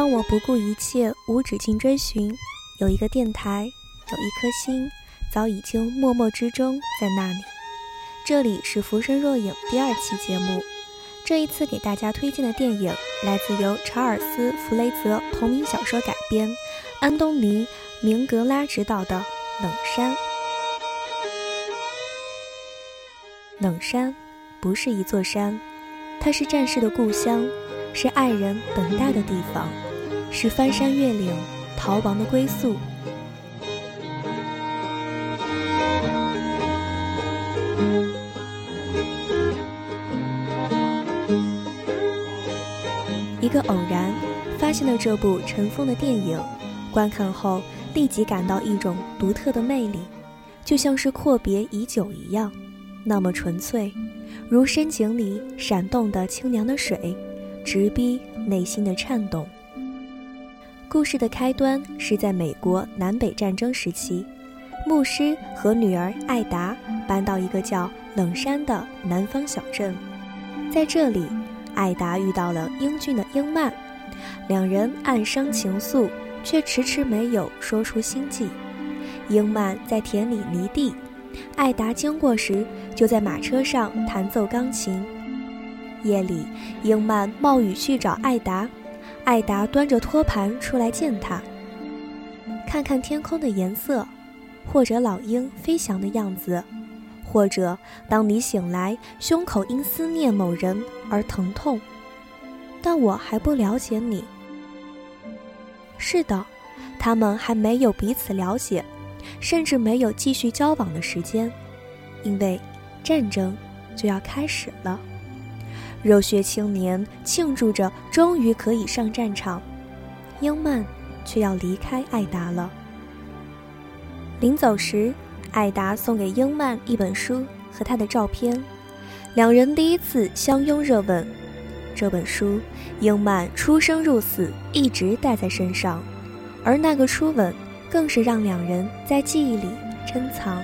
当我不顾一切无止境追寻，有一个电台，有一颗心，早已经默默之中在那里。这里是《浮生若影》第二期节目，这一次给大家推荐的电影来自由查尔斯·弗雷泽同名小说改编，安东尼·明格拉执导的《冷山》。冷山不是一座山，它是战士的故乡。是爱人等待的地方，是翻山越岭逃亡的归宿。一个偶然发现了这部尘封的电影，观看后立即感到一种独特的魅力，就像是阔别已久一样，那么纯粹，如深井里闪动的清凉的水。直逼内心的颤动。故事的开端是在美国南北战争时期，牧师和女儿艾达搬到一个叫冷山的南方小镇，在这里，艾达遇到了英俊的英曼，两人暗生情愫，却迟迟没有说出心迹。英曼在田里犁地，艾达经过时就在马车上弹奏钢琴。夜里，英曼冒雨去找艾达，艾达端着托盘出来见他。看看天空的颜色，或者老鹰飞翔的样子，或者当你醒来，胸口因思念某人而疼痛。但我还不了解你。是的，他们还没有彼此了解，甚至没有继续交往的时间，因为战争就要开始了。热血青年庆祝着，终于可以上战场。英曼却要离开艾达了。临走时，艾达送给英曼一本书和他的照片，两人第一次相拥热吻。这本书，英曼出生入死一直带在身上，而那个初吻，更是让两人在记忆里珍藏。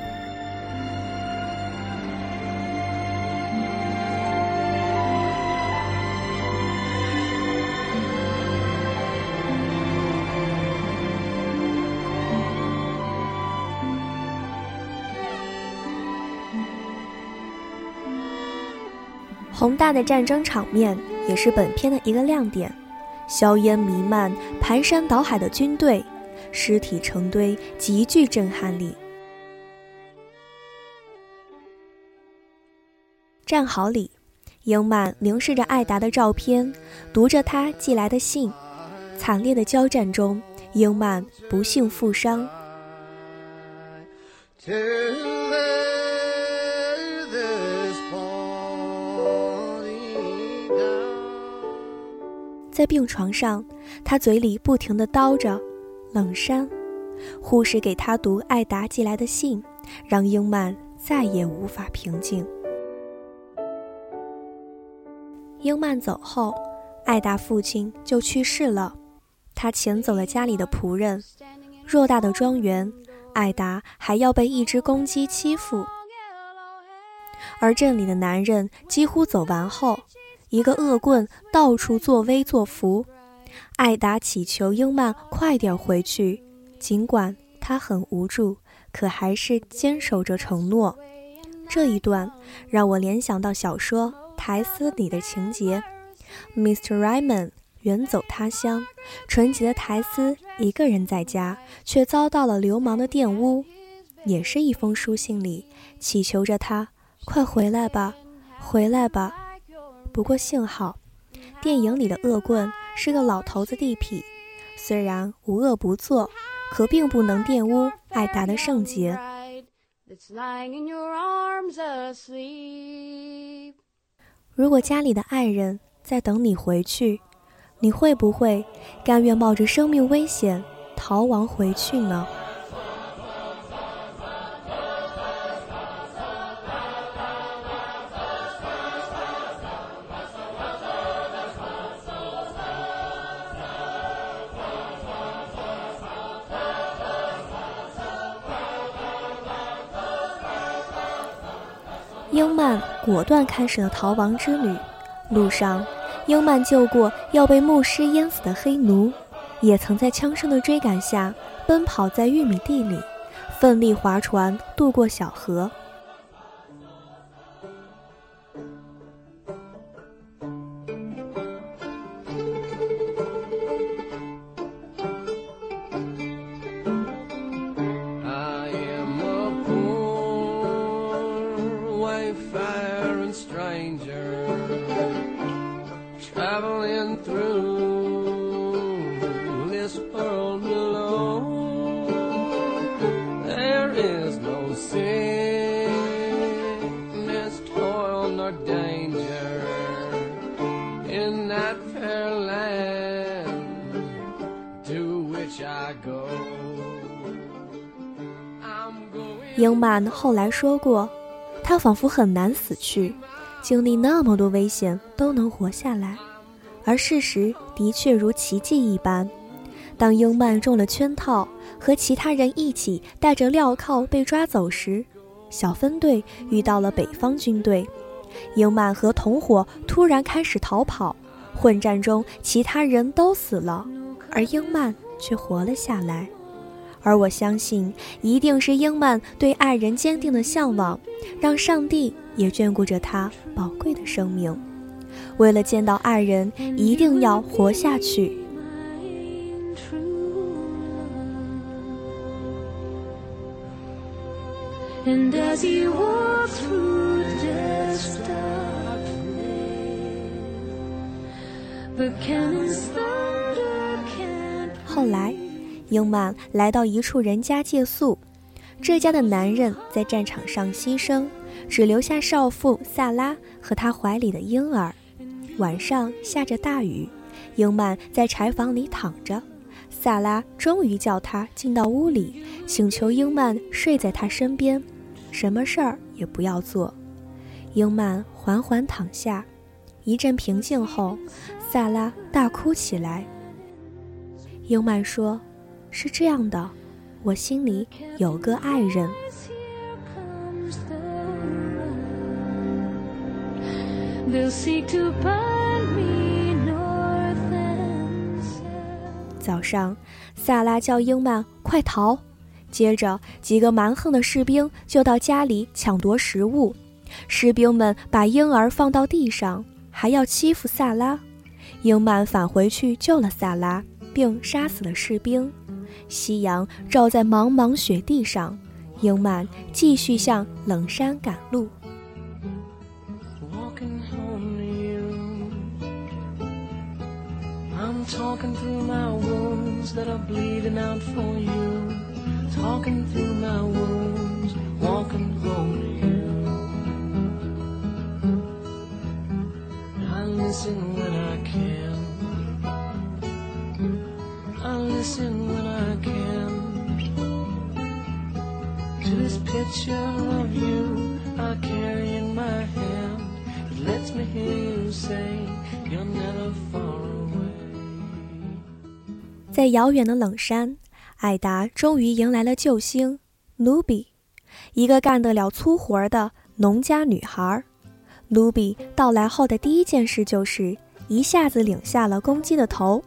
宏大的战争场面也是本片的一个亮点，硝烟弥漫、排山倒海的军队，尸体成堆，极具震撼力。战壕里，英曼凝视着艾达的照片，读着他寄来的信。惨烈的交战中，英曼不幸负伤。在病床上，他嘴里不停地叨着“冷山”。护士给他读艾达寄来的信，让英曼再也无法平静。英曼走后，艾达父亲就去世了，他遣走了家里的仆人。偌大的庄园，艾达还要被一只公鸡欺负。而镇里的男人几乎走完后。一个恶棍到处作威作福，艾达祈求英曼快点回去，尽管他很无助，可还是坚守着承诺。这一段让我联想到小说《苔丝》里的情节：Mr. Raymond 远走他乡，纯洁的苔丝一个人在家，却遭到了流氓的玷污。也是一封书信里祈求着他快回来吧，回来吧。不过幸好，电影里的恶棍是个老头子地痞，虽然无恶不作，可并不能玷污艾达的圣洁。如果家里的爱人在等你回去，你会不会甘愿冒着生命危险逃亡回去呢？英曼果断开始了逃亡之旅。路上，英曼救过要被牧师淹死的黑奴，也曾在枪声的追赶下奔跑在玉米地里，奋力划船渡过小河。英曼后来说过， 他仿佛很难死去，经历那么多危险都能活下来，而事实的确如奇迹一般。当英曼中了圈套，和其他人一起带着镣铐被抓走时，小分队遇到了北方军队，英曼和同伙突然开始逃跑，混战中其他人都死了，而英曼却活了下来。而我相信，一定是英曼对爱人坚定的向往，让上帝也眷顾着他宝贵的生命。为了见到爱人，一定要活下去。后来。英曼来到一处人家借宿，这家的男人在战场上牺牲，只留下少妇萨拉和他怀里的婴儿。晚上下着大雨，英曼在柴房里躺着，萨拉终于叫他进到屋里，请求英曼睡在他身边，什么事儿也不要做。英曼缓缓躺下，一阵平静后，萨拉大哭起来。英曼说。是这样的，我心里有个爱人。早上，萨拉叫英曼快逃，接着几个蛮横的士兵就到家里抢夺食物。士兵们把婴儿放到地上，还要欺负萨拉。英曼返回去救了萨拉，并杀死了士兵。夕阳照在茫茫雪地上，英曼继续向冷山赶路。I listen when i can to this picture of you i carry in my hand. Let me hear you say you're never far away. 在遥远的冷山艾达终于迎来了救星卢比一个干得了粗活的农家女孩儿。卢比到来后的第一件事就是一下子领下了公鸡的头。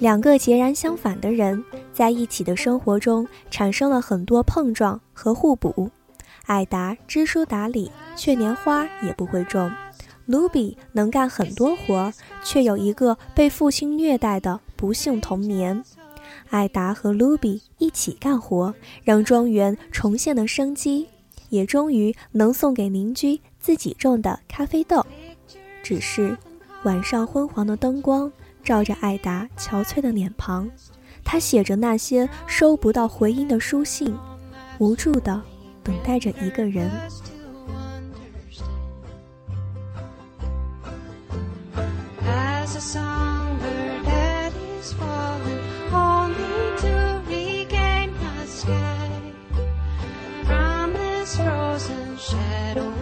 两个截然相反的人在一起的生活中产生了很多碰撞和互补。艾达知书达理，却连花也不会种；卢比能干很多活，却有一个被父亲虐待的不幸童年。艾达和卢比一起干活，让庄园重现了生机，也终于能送给邻居自己种的咖啡豆。只是晚上昏黄的灯光。照着艾达憔悴的脸庞，他写着那些收不到回音的书信，无助的等待着一个人。Shadow.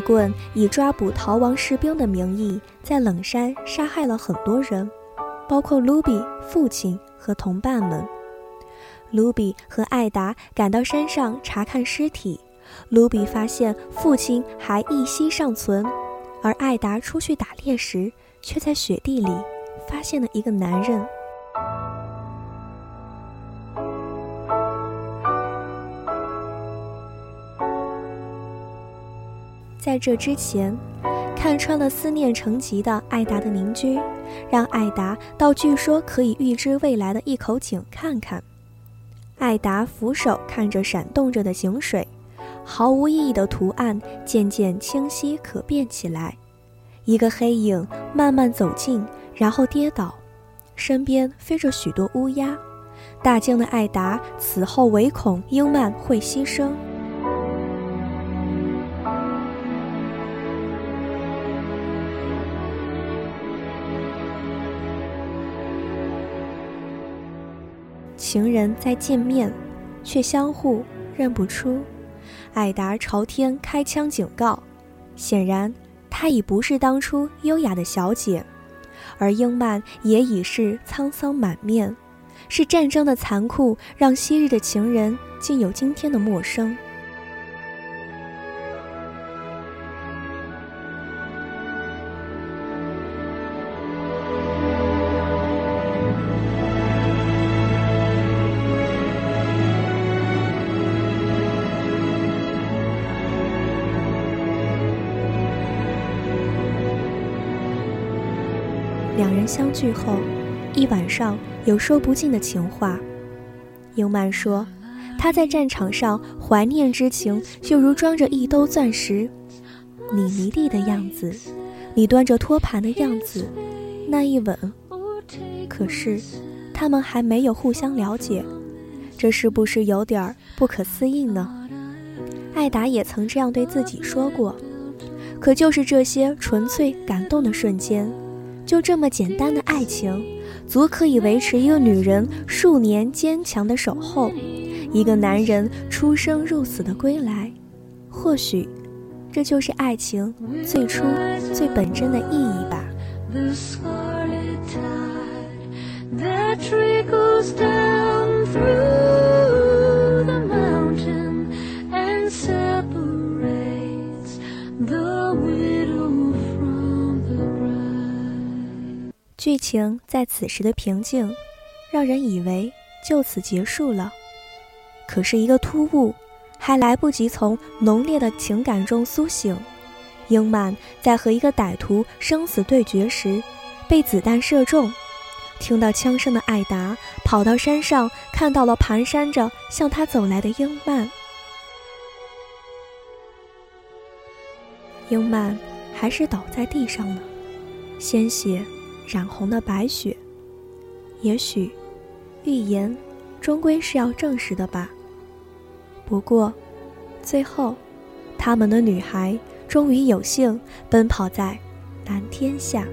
棍以抓捕逃亡士兵的名义，在冷山杀害了很多人，包括卢比父亲和同伴们。卢比和艾达赶到山上查看尸体，卢比发现父亲还一息尚存，而艾达出去打猎时，却在雪地里发现了一个男人。在这之前，看穿了思念成疾的艾达的邻居，让艾达到据说可以预知未来的一口井看看。艾达俯首看着闪动着的井水，毫无意义的图案渐渐清晰可辨起来。一个黑影慢慢走近，然后跌倒，身边飞着许多乌鸦。大惊的艾达此后唯恐英曼会牺牲。情人再见面，却相互认不出。艾达朝天开枪警告，显然她已不是当初优雅的小姐，而英曼也已是沧桑满面。是战争的残酷，让昔日的情人竟有今天的陌生。相聚后，一晚上有说不尽的情话。英曼说，他在战场上怀念之情，就如装着一兜钻石。你离地的样子，你端着托盘的样子，那一吻。可是，他们还没有互相了解，这是不是有点不可思议呢？艾达也曾这样对自己说过。可就是这些纯粹感动的瞬间。就这么简单的爱情，足可以维持一个女人数年坚强的守候，一个男人出生入死的归来。或许，这就是爱情最初最本真的意义吧。The trickles down through 剧情在此时的平静，让人以为就此结束了。可是，一个突兀，还来不及从浓烈的情感中苏醒，英曼在和一个歹徒生死对决时，被子弹射中。听到枪声的艾达跑到山上，看到了蹒跚着向他走来的英曼。英曼还是倒在地上了，鲜血。染红的白雪，也许，预言终归是要证实的吧。不过，最后，他们的女孩终于有幸奔跑在蓝天下。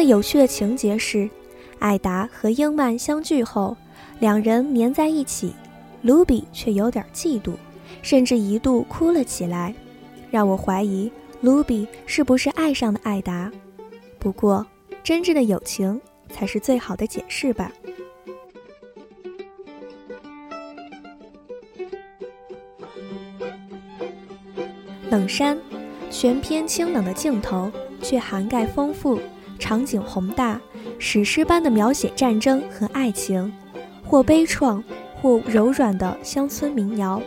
个有趣的情节是，艾达和英曼相聚后，两人黏在一起，卢比却有点嫉妒，甚至一度哭了起来，让我怀疑卢比是不是爱上了艾达。不过，真挚的友情才是最好的解释吧。冷山，全篇清冷的镜头，却涵盖丰富。场景宏大，史诗般的描写战争和爱情，或悲怆，或柔软的乡村民谣，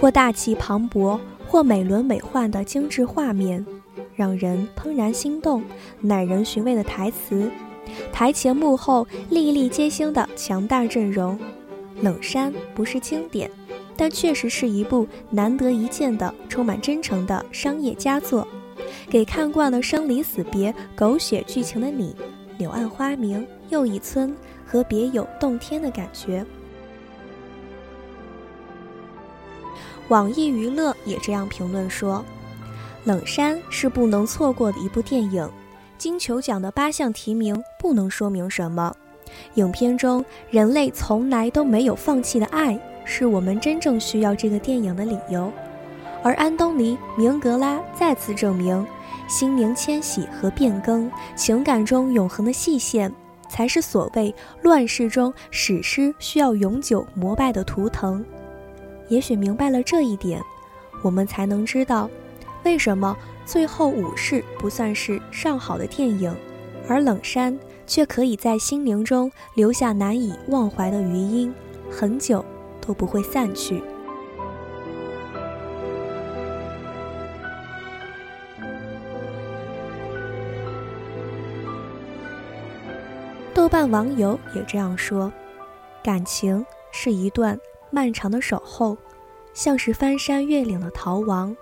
或大气磅礴，或美轮美奂的精致画面，让人怦然心动，耐人寻味的台词，台前幕后粒粒皆星的强大阵容。冷山不是经典，但确实是一部难得一见的充满真诚的商业佳作。给看惯了生离死别、狗血剧情的你，柳暗花明又一村，和别有洞天的感觉。网易娱乐也这样评论说：冷山是不能错过的一部电影。金球奖的八项提名不能说明什么。影片中人类从来都没有放弃的爱，是我们真正需要这个电影的理由。而安东尼·明格拉再次证明，心灵迁徙和变更，情感中永恒的细线，才是所谓乱世中史诗需要永久膜拜的图腾。”也许明白了这一点，我们才能知道，为什么最后武士不算是上好的电影，而冷山却可以在心灵中留下难以忘怀的余音，很久都不会散去。豆瓣网友也这样说：“感情是一段。”漫长的守候，像是翻山越岭的逃亡。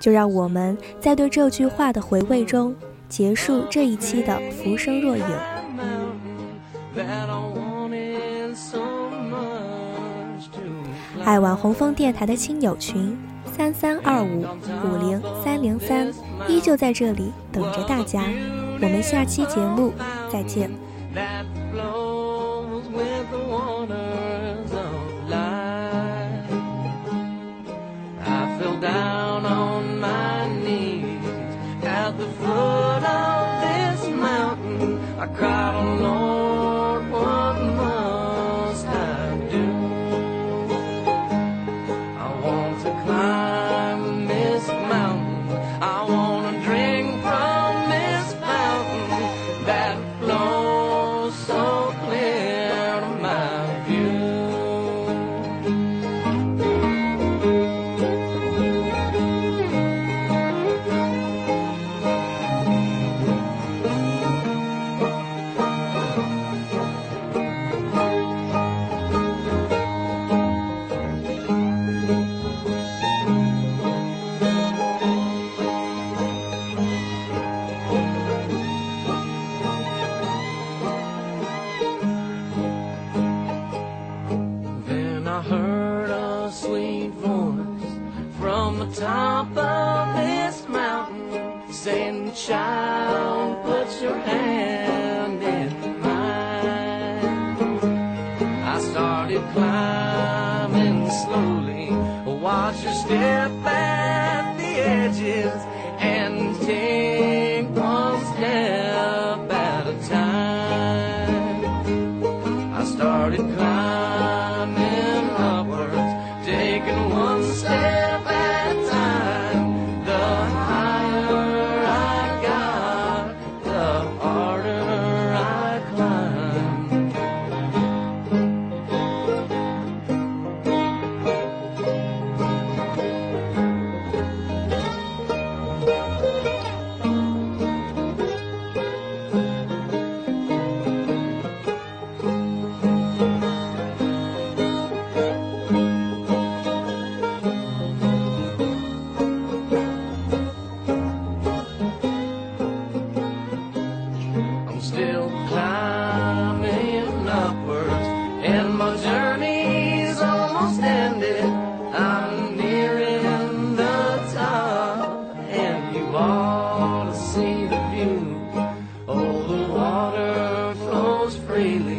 就让我们在对这句话的回味中，结束这一期的《浮生若影》。爱晚红枫电台的亲友群。三三二五五零三零三，依旧在这里等着大家。我们下期节目再见。climbing slowly. Watch your step freely.